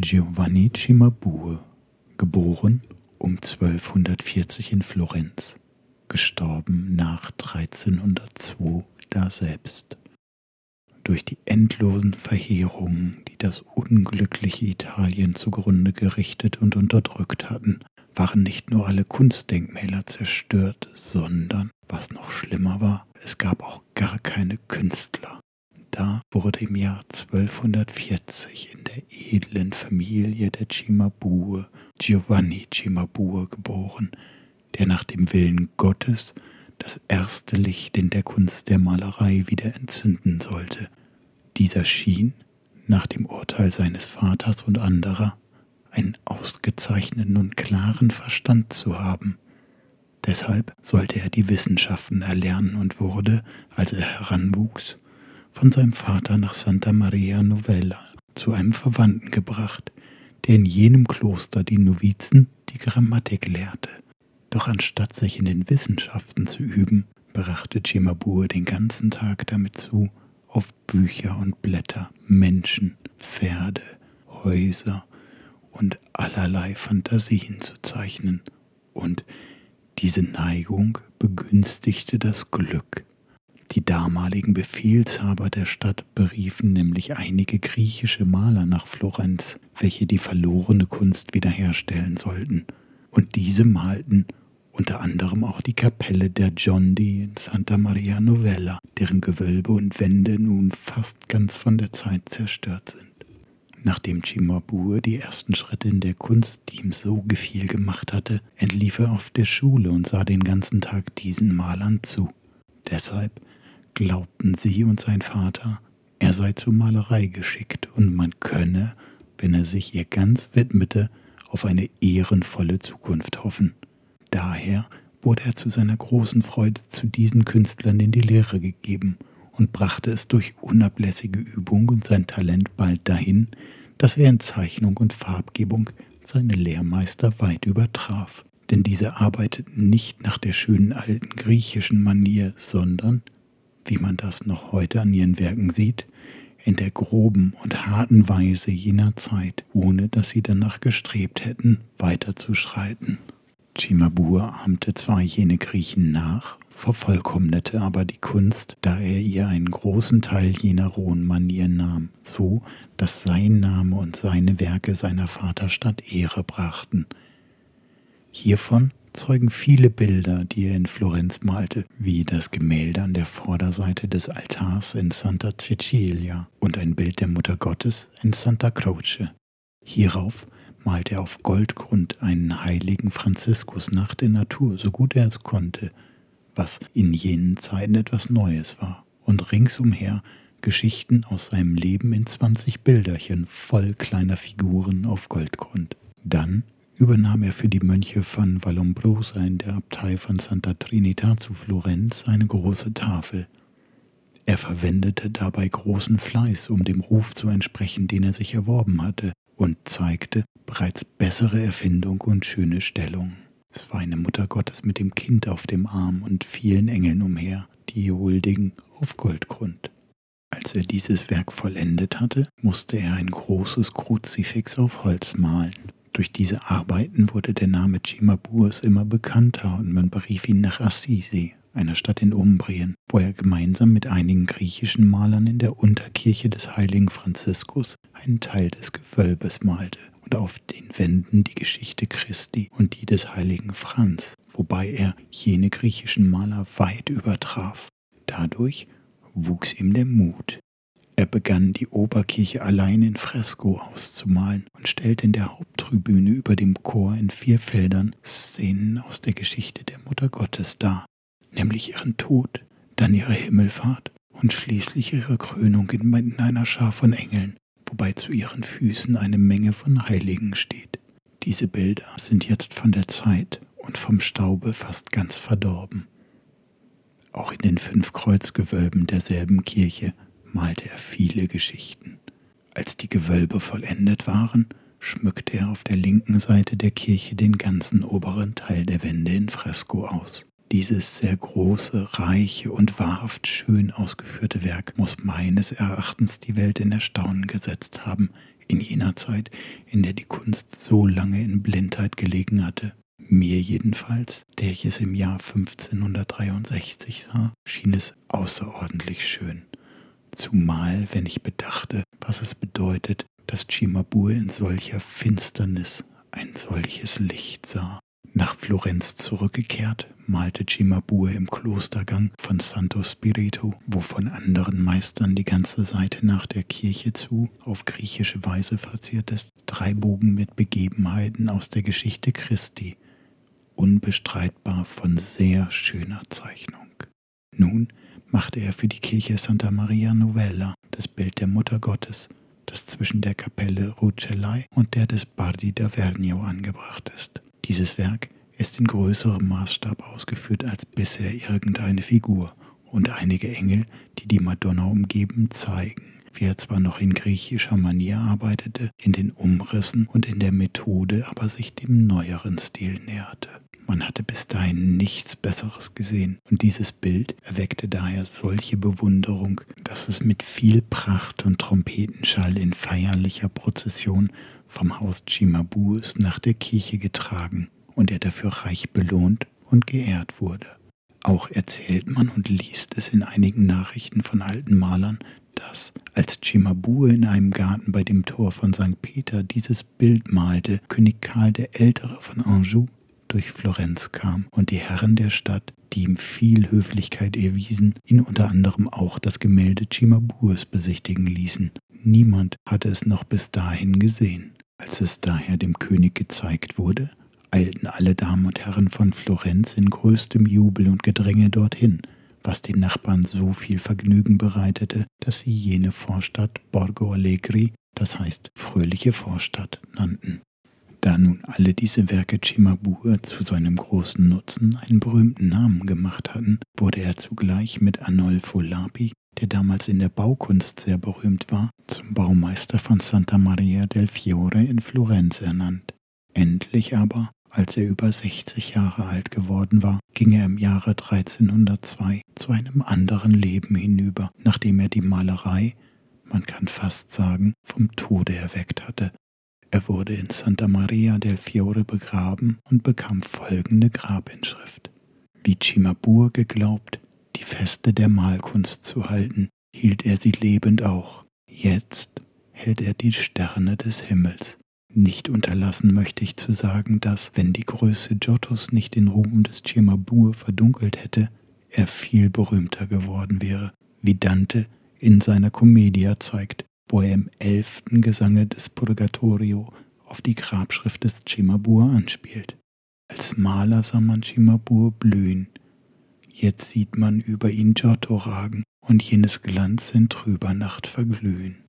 Giovanni Cimabue, geboren um 1240 in Florenz, gestorben nach 1302 daselbst. Durch die endlosen Verheerungen, die das unglückliche Italien zugrunde gerichtet und unterdrückt hatten, waren nicht nur alle Kunstdenkmäler zerstört, sondern, was noch schlimmer war, es gab auch gar keine Künstler. Da wurde im Jahr 1240 in der edlen Familie der Cimabue Giovanni Cimabue geboren, der nach dem Willen Gottes das erste Licht in der Kunst der Malerei wieder entzünden sollte. Dieser schien, nach dem Urteil seines Vaters und anderer, einen ausgezeichneten und klaren Verstand zu haben. Deshalb sollte er die Wissenschaften erlernen und wurde, als er heranwuchs, von seinem Vater nach Santa Maria Novella zu einem Verwandten gebracht, der in jenem Kloster die Novizen die Grammatik lehrte. Doch anstatt sich in den Wissenschaften zu üben, brachte Cimabue den ganzen Tag damit zu, auf Bücher und Blätter, Menschen, Pferde, Häuser und allerlei Fantasien zu zeichnen. Und diese Neigung begünstigte das Glück. Die damaligen Befehlshaber der Stadt beriefen nämlich einige griechische Maler nach Florenz, welche die verlorene Kunst wiederherstellen sollten. Und diese malten unter anderem auch die Kapelle der Giondi in Santa Maria Novella, deren Gewölbe und Wände nun fast ganz von der Zeit zerstört sind. Nachdem Cimabue die ersten Schritte in der Kunst, die ihm so gefiel, gemacht hatte, entlief er auf der Schule und sah den ganzen Tag diesen Malern zu. Deshalb glaubten sie und sein Vater, er sei zur Malerei geschickt und man könne, wenn er sich ihr ganz widmete, auf eine ehrenvolle Zukunft hoffen. Daher wurde er zu seiner großen Freude zu diesen Künstlern in die Lehre gegeben und brachte es durch unablässige Übung und sein Talent bald dahin, dass er in Zeichnung und Farbgebung seine Lehrmeister weit übertraf. Denn diese arbeiteten nicht nach der schönen alten griechischen Manier, sondern, wie man das noch heute an ihren Werken sieht, in der groben und harten Weise jener Zeit, ohne dass sie danach gestrebt hätten, weiterzuschreiten. Cimabue ahmte zwar jene Griechen nach, vervollkommnete aber die Kunst, da er ihr einen großen Teil jener rohen Manier nahm, so dass sein Name und seine Werke seiner Vaterstadt Ehre brachten. Hiervon zeugen viele Bilder, die er in Florenz malte, wie das Gemälde an der Vorderseite des Altars in Santa Cecilia und ein Bild der Mutter Gottes in Santa Croce. Hierauf malte er auf Goldgrund einen heiligen Franziskus nach der Natur, so gut er es konnte, was in jenen Zeiten etwas Neues war, und ringsumher Geschichten aus seinem Leben in 20 Bilderchen voll kleiner Figuren auf Goldgrund. Dann übernahm er für die Mönche von Vallombrosa in der Abtei von Santa Trinita zu Florenz eine große Tafel. Er verwendete dabei großen Fleiß, um dem Ruf zu entsprechen, den er sich erworben hatte, und zeigte bereits bessere Erfindung und schöne Stellung. Es war eine Mutter Gottes mit dem Kind auf dem Arm und vielen Engeln umher, die huldigen auf Goldgrund. Als er dieses Werk vollendet hatte, musste er ein großes Kruzifix auf Holz malen. Durch diese Arbeiten wurde der Name Cimaburs immer bekannter und man berief ihn nach Assisi, einer Stadt in Umbrien, wo er gemeinsam mit einigen griechischen Malern in der Unterkirche des heiligen Franziskus einen Teil des Gewölbes malte und auf den Wänden die Geschichte Christi und die des heiligen Franz, wobei er jene griechischen Maler weit übertraf. Dadurch wuchs ihm der Mut. Er begann die Oberkirche allein in Fresko auszumalen und stellte in der Haupttribüne über dem Chor in vier Feldern Szenen aus der Geschichte der Mutter Gottes dar, nämlich ihren Tod, dann ihre Himmelfahrt und schließlich ihre Krönung in einer Schar von Engeln, wobei zu ihren Füßen eine Menge von Heiligen steht. Diese Bilder sind jetzt von der Zeit und vom Staube fast ganz verdorben. Auch in den fünf Kreuzgewölben derselben Kirche malte er viele Geschichten. Als die Gewölbe vollendet waren, schmückte er auf der linken Seite der Kirche den ganzen oberen Teil der Wände in Fresko aus. Dieses sehr große, reiche und wahrhaft schön ausgeführte Werk muss meines Erachtens die Welt in Erstaunen gesetzt haben, in jener Zeit, in der die Kunst so lange in Blindheit gelegen hatte. Mir jedenfalls, der ich es im Jahr 1563 sah, schien es außerordentlich schön. Zumal, wenn ich bedachte, was es bedeutet, dass Cimabue in solcher Finsternis ein solches Licht sah. Nach Florenz zurückgekehrt, malte Cimabue im Klostergang von Santo Spirito, wo von anderen Meistern die ganze Seite nach der Kirche zu auf griechische Weise verziert ist, drei Bogen mit Begebenheiten aus der Geschichte Christi, unbestreitbar von sehr schöner Zeichnung. Nun machte er für die Kirche Santa Maria Novella das Bild der Mutter Gottes, das zwischen der Kapelle Rucellai und der des Bardi d'Avernio angebracht ist. Dieses Werk ist in größerem Maßstab ausgeführt als bisher irgendeine Figur und einige Engel, die die Madonna umgeben, zeigen, wie er zwar noch in griechischer Manier arbeitete, in den Umrissen und in der Methode aber sich dem neueren Stil näherte. Man hatte bis dahin nichts Besseres gesehen, und dieses Bild erweckte daher solche Bewunderung, dass es mit viel Pracht und Trompetenschall in feierlicher Prozession vom Haus Chimabues nach der Kirche getragen und er dafür reich belohnt und geehrt wurde. Auch erzählt man und liest es in einigen Nachrichten von alten Malern, dass, als Cimabue in einem Garten bei dem Tor von St. Peter dieses Bild malte, König Karl der Ältere von Anjou durch Florenz kam und die Herren der Stadt, die ihm viel Höflichkeit erwiesen, ihn unter anderem auch das Gemälde Cimabues besichtigen ließen. Niemand hatte es noch bis dahin gesehen. Als es daher dem König gezeigt wurde, eilten alle Damen und Herren von Florenz in größtem Jubel und Gedränge dorthin, was den Nachbarn so viel Vergnügen bereitete, dass sie jene Vorstadt Borgo Allegri, das heißt fröhliche Vorstadt, nannten. Da nun alle diese Werke Cimabue zu seinem großen Nutzen einen berühmten Namen gemacht hatten, wurde er zugleich mit Arnolfo Lapi der damals in der Baukunst sehr berühmt war, zum Baumeister von Santa Maria del Fiore in Florenz ernannt. Endlich aber, als er über 60 Jahre alt geworden war, ging er im Jahre 1302 zu einem anderen Leben hinüber, nachdem er die Malerei, man kann fast sagen, vom Tode erweckt hatte. Er wurde in Santa Maria del Fiore begraben und bekam folgende Grabinschrift. Wie Cimabue geglaubt, die Feste der Malkunst zu halten, hielt er sie lebend auch. Jetzt hält er die Sterne des Himmels. Nicht unterlassen möchte ich zu sagen, dass, wenn die Größe Giottos nicht den Ruhm des Cimabue verdunkelt hätte, er viel berühmter geworden wäre, wie Dante in seiner Commedia zeigt, wo er im elften Gesange des Purgatorio auf die Grabschrift des Cimabue anspielt. Als Maler sah man Cimabue blühen, Jetzt sieht man über ihn Giotto ragen und jenes Glanz in trüber Nacht verglühen.